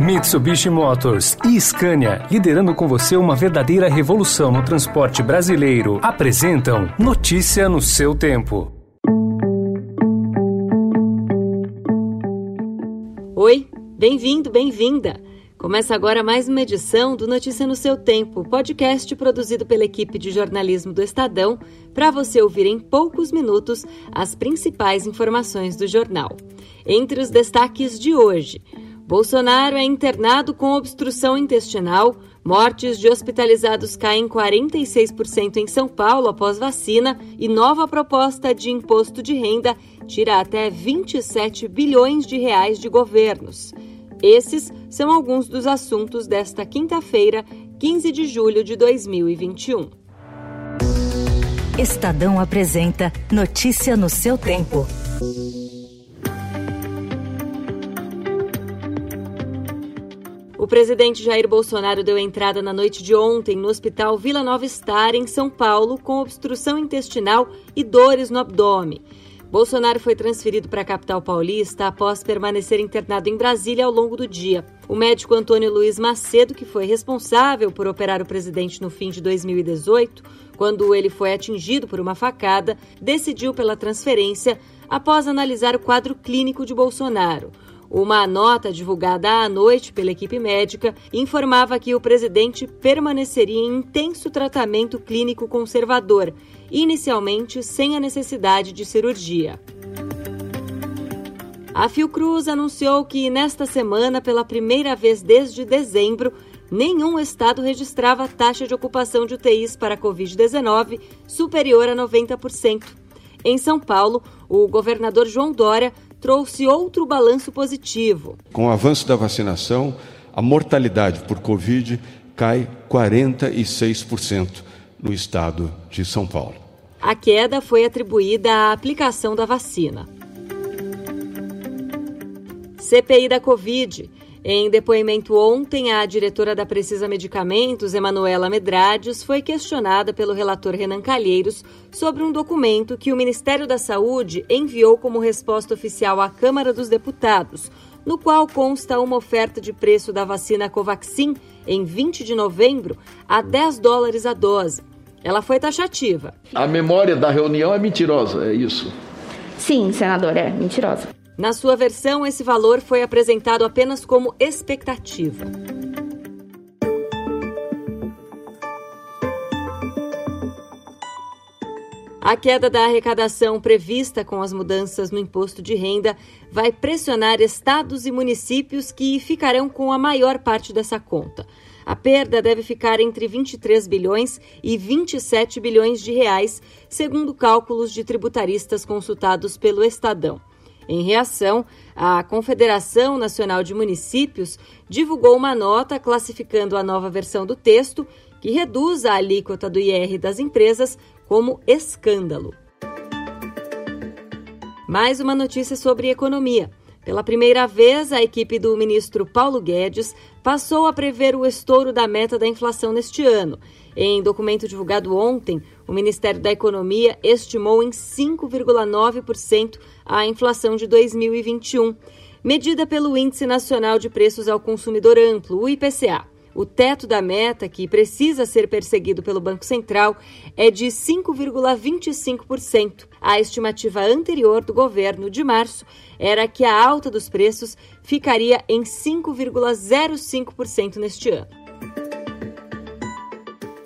Mitsubishi Motors e Scania, liderando com você uma verdadeira revolução no transporte brasileiro, apresentam Notícia no seu tempo. Oi, bem-vindo, bem-vinda. Começa agora mais uma edição do Notícia no seu tempo, podcast produzido pela equipe de jornalismo do Estadão, para você ouvir em poucos minutos as principais informações do jornal. Entre os destaques de hoje, Bolsonaro é internado com obstrução intestinal. Mortes de hospitalizados caem 46% em São Paulo após vacina e nova proposta de imposto de renda tira até 27 bilhões de reais de governos. Esses são alguns dos assuntos desta quinta-feira, 15 de julho de 2021. Estadão apresenta Notícia no seu tempo. O presidente Jair Bolsonaro deu entrada na noite de ontem no Hospital Vila Nova Star, em São Paulo, com obstrução intestinal e dores no abdômen. Bolsonaro foi transferido para a capital paulista após permanecer internado em Brasília ao longo do dia. O médico Antônio Luiz Macedo, que foi responsável por operar o presidente no fim de 2018, quando ele foi atingido por uma facada, decidiu pela transferência após analisar o quadro clínico de Bolsonaro. Uma nota divulgada à noite pela equipe médica informava que o presidente permaneceria em intenso tratamento clínico conservador, inicialmente sem a necessidade de cirurgia. A Fiocruz anunciou que nesta semana, pela primeira vez desde dezembro, nenhum estado registrava taxa de ocupação de UTIs para a Covid-19 superior a 90%. Em São Paulo, o governador João Dória trouxe outro balanço positivo. Com o avanço da vacinação, a mortalidade por Covid cai 46% no estado de São Paulo. A queda foi atribuída à aplicação da vacina. CPI da Covid. Em depoimento ontem, a diretora da Precisa Medicamentos, Emanuela Medrades, foi questionada pelo relator Renan Calheiros sobre um documento que o Ministério da Saúde enviou como resposta oficial à Câmara dos Deputados, no qual consta uma oferta de preço da vacina Covaxin em 20 de novembro a 10 dólares a dose. Ela foi taxativa. A memória da reunião é mentirosa, é isso? Sim, senador, é mentirosa. Na sua versão, esse valor foi apresentado apenas como expectativa. A queda da arrecadação prevista com as mudanças no imposto de renda vai pressionar estados e municípios que ficarão com a maior parte dessa conta. A perda deve ficar entre 23 bilhões e 27 bilhões de reais, segundo cálculos de tributaristas consultados pelo Estadão. Em reação, a Confederação Nacional de Municípios divulgou uma nota classificando a nova versão do texto, que reduz a alíquota do IR das empresas, como escândalo. Mais uma notícia sobre economia. Pela primeira vez, a equipe do ministro Paulo Guedes passou a prever o estouro da meta da inflação neste ano. Em documento divulgado ontem, o Ministério da Economia estimou em 5,9% a inflação de 2021, medida pelo Índice Nacional de Preços ao Consumidor Amplo, o IPCA. O teto da meta, que precisa ser perseguido pelo Banco Central, é de 5,25%. A estimativa anterior do governo de março era que a alta dos preços ficaria em 5,05% neste ano.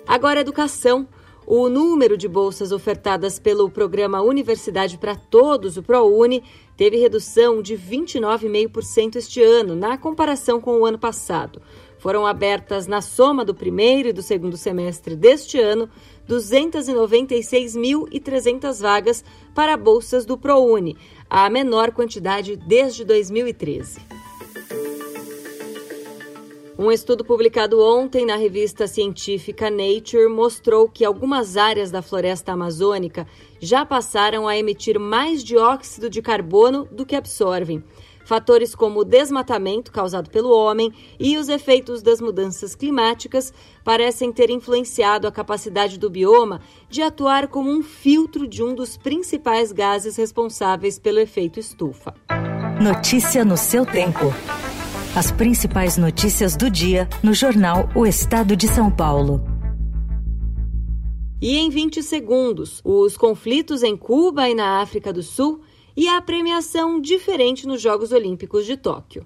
Agora, educação. O número de bolsas ofertadas pelo programa Universidade para Todos, o ProUni, teve redução de 29,5% este ano, na comparação com o ano passado. Foram abertas na soma do primeiro e do segundo semestre deste ano 296.300 vagas para bolsas do ProUni, a menor quantidade desde 2013. Um estudo publicado ontem na revista científica Nature mostrou que algumas áreas da floresta amazônica já passaram a emitir mais dióxido de carbono do que absorvem. Fatores como o desmatamento causado pelo homem e os efeitos das mudanças climáticas parecem ter influenciado a capacidade do bioma de atuar como um filtro de um dos principais gases responsáveis pelo efeito estufa. Notícia no seu tempo. As principais notícias do dia no jornal O Estado de São Paulo. E em 20 segundos, os conflitos em Cuba e na África do Sul e a premiação diferente nos Jogos Olímpicos de Tóquio.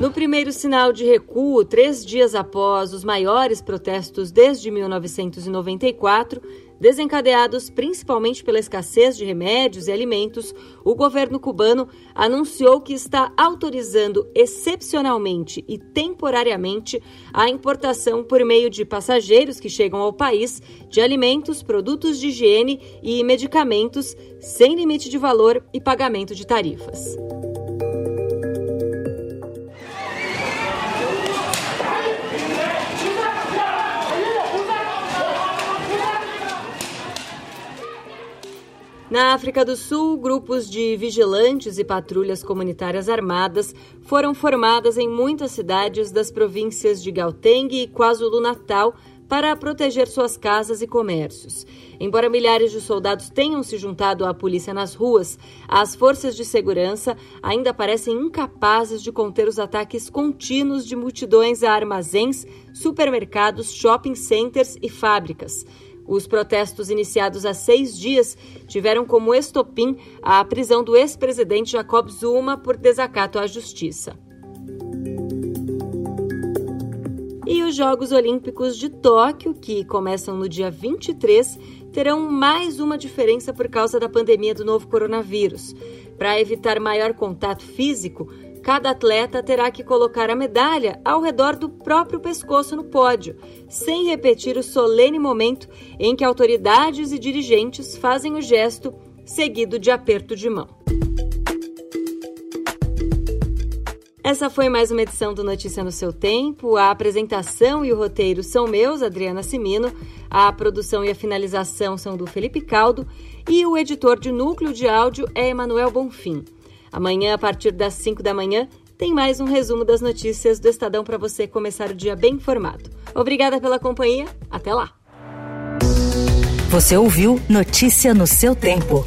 No primeiro sinal de recuo, três dias após os maiores protestos desde 1994, desencadeados principalmente pela escassez de remédios e alimentos, o governo cubano anunciou que está autorizando excepcionalmente e temporariamente a importação por meio de passageiros que chegam ao país de alimentos, produtos de higiene e medicamentos sem limite de valor e pagamento de tarifas. Na África do Sul, grupos de vigilantes e patrulhas comunitárias armadas foram formadas em muitas cidades das províncias de Gauteng e KwaZulu-Natal para proteger suas casas e comércios. Embora milhares de soldados tenham se juntado à polícia nas ruas, as forças de segurança ainda parecem incapazes de conter os ataques contínuos de multidões a armazéns, supermercados, shopping centers e fábricas. Os protestos iniciados há seis dias tiveram como estopim a prisão do ex-presidente Jacob Zuma por desacato à justiça. E os Jogos Olímpicos de Tóquio, que começam no dia 23, terão mais uma diferença por causa da pandemia do novo coronavírus. Para evitar maior contato físico, Cada atleta terá que colocar a medalha ao redor do próprio pescoço no pódio, sem repetir o solene momento em que autoridades e dirigentes fazem o gesto seguido de aperto de mão. Essa foi mais uma edição do Notícia no seu tempo. A apresentação e o roteiro são meus, Adriana Simino. A produção e a finalização são do Felipe Caldo e o editor de núcleo de áudio é Emanuel Bonfim. Amanhã, a partir das 5 da manhã, tem mais um resumo das notícias do Estadão para você começar o dia bem informado. Obrigada pela companhia. Até lá. Você ouviu Notícia no seu tempo.